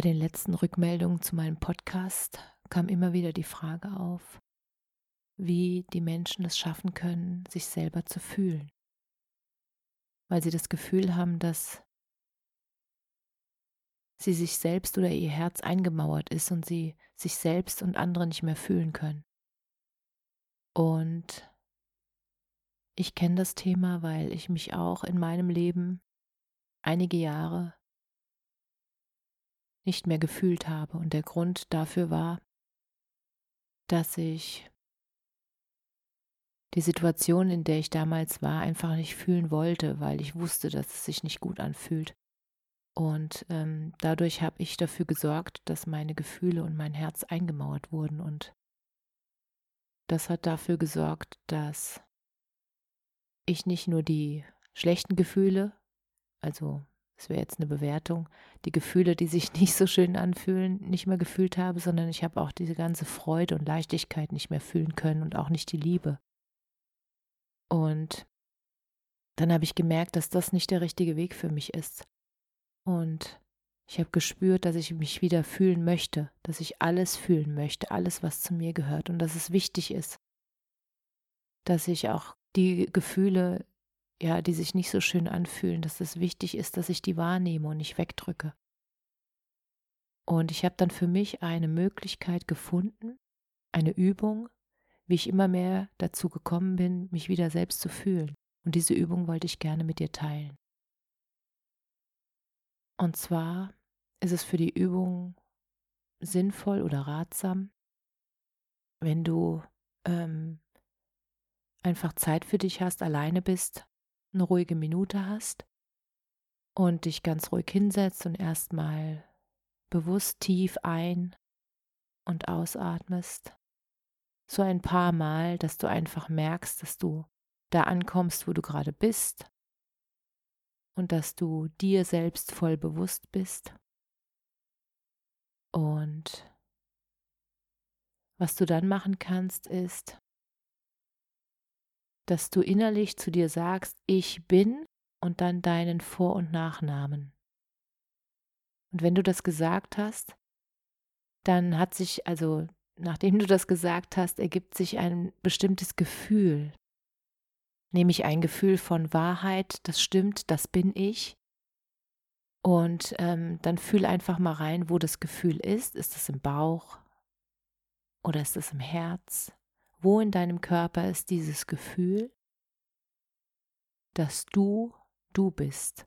Bei den letzten Rückmeldungen zu meinem Podcast kam immer wieder die Frage auf, wie die Menschen es schaffen können, sich selber zu fühlen. Weil sie das Gefühl haben, dass sie sich selbst oder ihr Herz eingemauert ist und sie sich selbst und andere nicht mehr fühlen können. Und ich kenne das Thema, weil ich mich auch in meinem Leben einige Jahre nicht mehr gefühlt habe. Und der Grund dafür war, dass ich die Situation, in der ich damals war, einfach nicht fühlen wollte, weil ich wusste, dass es sich nicht gut anfühlt. Und ähm, dadurch habe ich dafür gesorgt, dass meine Gefühle und mein Herz eingemauert wurden. Und das hat dafür gesorgt, dass ich nicht nur die schlechten Gefühle, also das wäre jetzt eine Bewertung, die Gefühle, die sich nicht so schön anfühlen, nicht mehr gefühlt habe, sondern ich habe auch diese ganze Freude und Leichtigkeit nicht mehr fühlen können und auch nicht die Liebe. Und dann habe ich gemerkt, dass das nicht der richtige Weg für mich ist. Und ich habe gespürt, dass ich mich wieder fühlen möchte, dass ich alles fühlen möchte, alles, was zu mir gehört und dass es wichtig ist, dass ich auch die Gefühle ja, die sich nicht so schön anfühlen, dass es wichtig ist, dass ich die wahrnehme und nicht wegdrücke. Und ich habe dann für mich eine Möglichkeit gefunden, eine Übung, wie ich immer mehr dazu gekommen bin, mich wieder selbst zu fühlen. Und diese Übung wollte ich gerne mit dir teilen. Und zwar ist es für die Übung sinnvoll oder ratsam, wenn du ähm, einfach Zeit für dich hast, alleine bist eine ruhige Minute hast und dich ganz ruhig hinsetzt und erstmal bewusst tief ein und ausatmest. So ein paar Mal, dass du einfach merkst, dass du da ankommst, wo du gerade bist und dass du dir selbst voll bewusst bist. Und was du dann machen kannst, ist, dass du innerlich zu dir sagst, ich bin und dann deinen Vor- und Nachnamen. Und wenn du das gesagt hast, dann hat sich, also nachdem du das gesagt hast, ergibt sich ein bestimmtes Gefühl, nämlich ein Gefühl von Wahrheit, das stimmt, das bin ich. Und ähm, dann fühl einfach mal rein, wo das Gefühl ist. Ist es im Bauch oder ist es im Herz? Wo in deinem Körper ist dieses Gefühl, dass du du bist?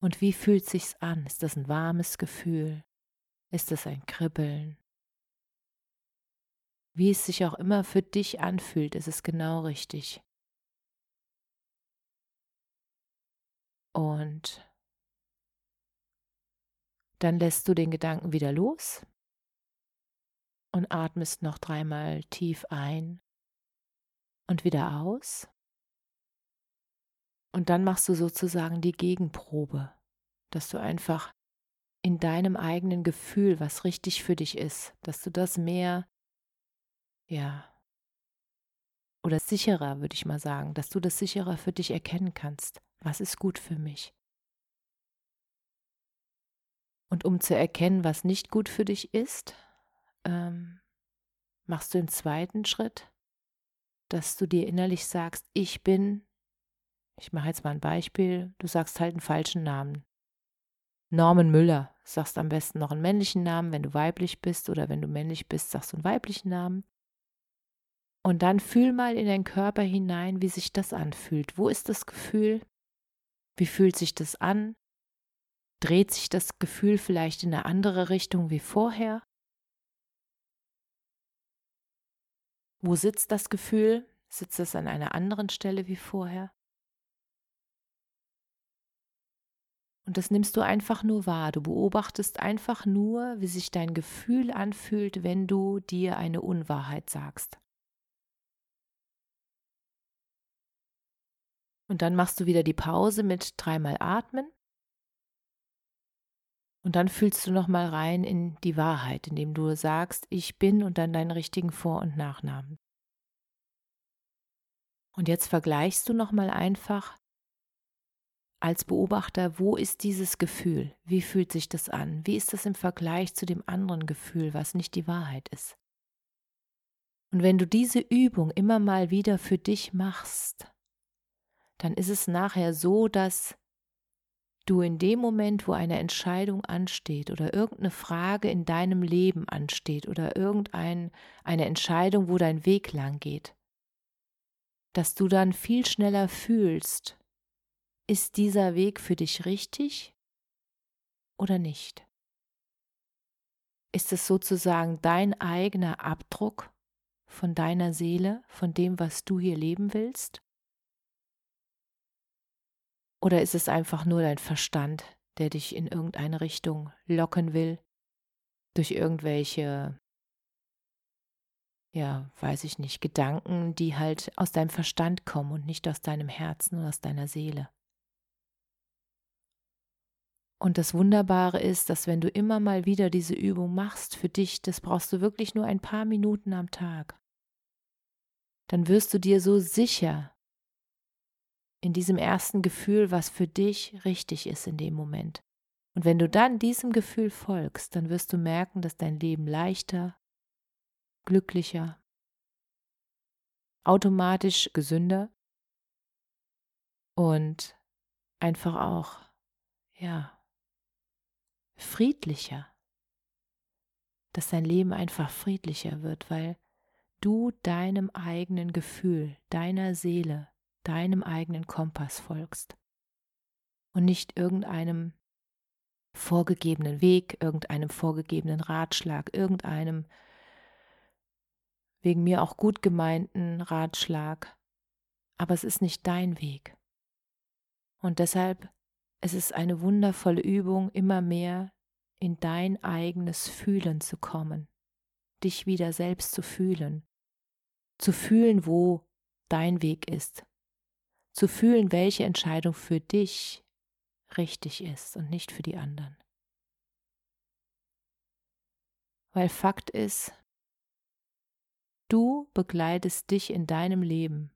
Und wie fühlt sich's an? Ist das ein warmes Gefühl? Ist das ein Kribbeln? Wie es sich auch immer für dich anfühlt, ist es genau richtig. Und dann lässt du den Gedanken wieder los und atmest noch dreimal tief ein und wieder aus. Und dann machst du sozusagen die Gegenprobe, dass du einfach in deinem eigenen Gefühl, was richtig für dich ist, dass du das mehr, ja, oder sicherer, würde ich mal sagen, dass du das sicherer für dich erkennen kannst. Was ist gut für mich? Und um zu erkennen, was nicht gut für dich ist, ähm, machst du im zweiten Schritt, dass du dir innerlich sagst, ich bin, ich mache jetzt mal ein Beispiel, du sagst halt einen falschen Namen. Norman Müller, sagst am besten noch einen männlichen Namen, wenn du weiblich bist oder wenn du männlich bist, sagst du einen weiblichen Namen. Und dann fühl mal in deinen Körper hinein, wie sich das anfühlt. Wo ist das Gefühl? Wie fühlt sich das an? Dreht sich das Gefühl vielleicht in eine andere Richtung wie vorher? Wo sitzt das Gefühl? Sitzt es an einer anderen Stelle wie vorher? Und das nimmst du einfach nur wahr. Du beobachtest einfach nur, wie sich dein Gefühl anfühlt, wenn du dir eine Unwahrheit sagst. Und dann machst du wieder die Pause mit dreimal Atmen. Und dann fühlst du nochmal rein in die Wahrheit, indem du sagst, ich bin und dann deinen richtigen Vor- und Nachnamen. Und jetzt vergleichst du nochmal einfach als Beobachter, wo ist dieses Gefühl? Wie fühlt sich das an? Wie ist das im Vergleich zu dem anderen Gefühl, was nicht die Wahrheit ist? Und wenn du diese Übung immer mal wieder für dich machst, dann ist es nachher so, dass du in dem Moment, wo eine Entscheidung ansteht oder irgendeine Frage in deinem Leben ansteht oder irgendeine Entscheidung, wo dein Weg lang geht, dass du dann viel schneller fühlst, ist dieser Weg für dich richtig oder nicht? Ist es sozusagen dein eigener Abdruck von deiner Seele, von dem, was du hier leben willst? Oder ist es einfach nur dein Verstand, der dich in irgendeine Richtung locken will, durch irgendwelche, ja, weiß ich nicht, Gedanken, die halt aus deinem Verstand kommen und nicht aus deinem Herzen und aus deiner Seele? Und das Wunderbare ist, dass wenn du immer mal wieder diese Übung machst für dich, das brauchst du wirklich nur ein paar Minuten am Tag, dann wirst du dir so sicher in diesem ersten Gefühl, was für dich richtig ist in dem Moment. Und wenn du dann diesem Gefühl folgst, dann wirst du merken, dass dein Leben leichter, glücklicher, automatisch gesünder und einfach auch, ja, friedlicher, dass dein Leben einfach friedlicher wird, weil du deinem eigenen Gefühl, deiner Seele, deinem eigenen Kompass folgst und nicht irgendeinem vorgegebenen Weg, irgendeinem vorgegebenen Ratschlag, irgendeinem wegen mir auch gut gemeinten Ratschlag, aber es ist nicht dein Weg. Und deshalb es ist eine wundervolle Übung, immer mehr in dein eigenes Fühlen zu kommen, dich wieder selbst zu fühlen, zu fühlen, wo dein Weg ist, zu fühlen, welche Entscheidung für dich richtig ist und nicht für die anderen. Weil Fakt ist, du begleitest dich in deinem Leben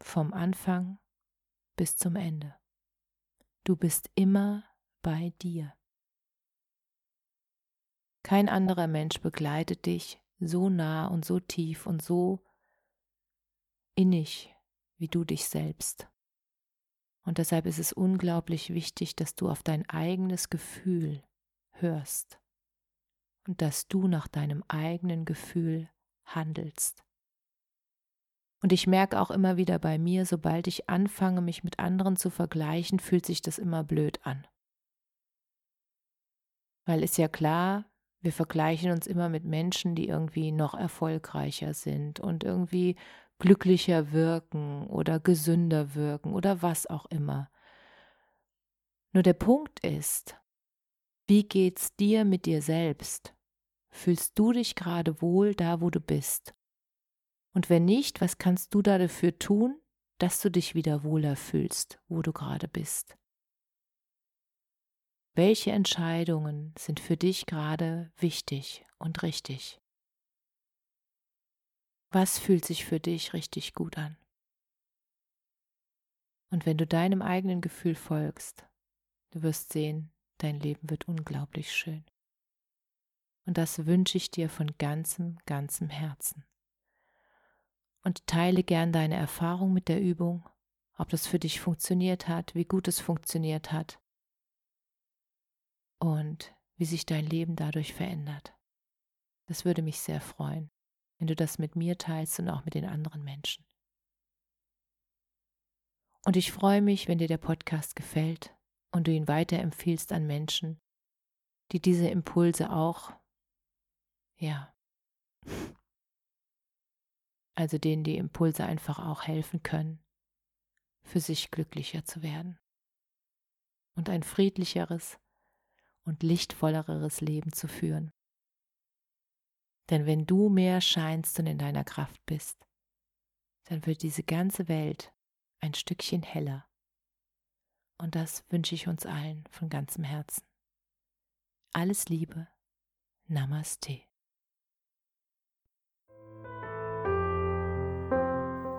vom Anfang bis zum Ende. Du bist immer bei dir. Kein anderer Mensch begleitet dich so nah und so tief und so innig wie du dich selbst. Und deshalb ist es unglaublich wichtig, dass du auf dein eigenes Gefühl hörst und dass du nach deinem eigenen Gefühl handelst. Und ich merke auch immer wieder bei mir, sobald ich anfange, mich mit anderen zu vergleichen, fühlt sich das immer blöd an. Weil ist ja klar, wir vergleichen uns immer mit Menschen, die irgendwie noch erfolgreicher sind und irgendwie glücklicher wirken oder gesünder wirken oder was auch immer. Nur der Punkt ist, wie geht's dir mit dir selbst? Fühlst du dich gerade wohl da, wo du bist? Und wenn nicht, was kannst du da dafür tun, dass du dich wieder wohler fühlst, wo du gerade bist? Welche Entscheidungen sind für dich gerade wichtig und richtig? Was fühlt sich für dich richtig gut an? Und wenn du deinem eigenen Gefühl folgst, du wirst sehen, dein Leben wird unglaublich schön. Und das wünsche ich dir von ganzem, ganzem Herzen. Und teile gern deine Erfahrung mit der Übung, ob das für dich funktioniert hat, wie gut es funktioniert hat und wie sich dein Leben dadurch verändert. Das würde mich sehr freuen wenn du das mit mir teilst und auch mit den anderen Menschen. Und ich freue mich, wenn dir der Podcast gefällt und du ihn weiterempfiehlst an Menschen, die diese Impulse auch, ja, also denen die Impulse einfach auch helfen können, für sich glücklicher zu werden und ein friedlicheres und lichtvolleres Leben zu führen. Denn wenn du mehr scheinst und in deiner Kraft bist, dann wird diese ganze Welt ein Stückchen heller. Und das wünsche ich uns allen von ganzem Herzen. Alles Liebe. Namaste.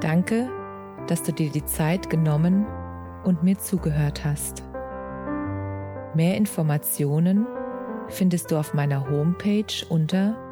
Danke, dass du dir die Zeit genommen und mir zugehört hast. Mehr Informationen findest du auf meiner Homepage unter